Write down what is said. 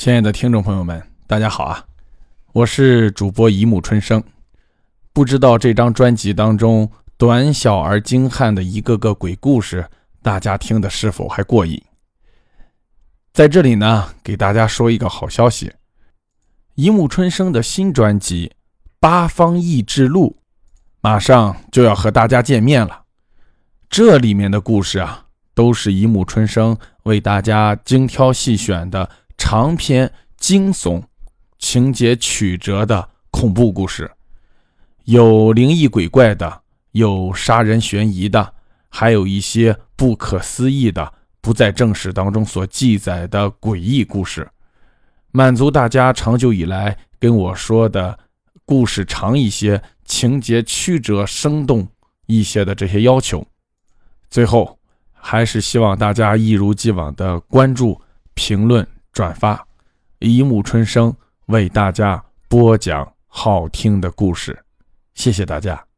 亲爱的听众朋友们，大家好啊！我是主播一木春生。不知道这张专辑当中短小而精悍的一个个鬼故事，大家听的是否还过瘾？在这里呢，给大家说一个好消息：一木春生的新专辑《八方异志录》马上就要和大家见面了。这里面的故事啊，都是一木春生为大家精挑细选的。长篇惊悚、情节曲折的恐怖故事，有灵异鬼怪的，有杀人悬疑的，还有一些不可思议的、不在正史当中所记载的诡异故事，满足大家长久以来跟我说的故事长一些、情节曲折生动一些的这些要求。最后，还是希望大家一如既往的关注、评论。转发，一木春生为大家播讲好听的故事，谢谢大家。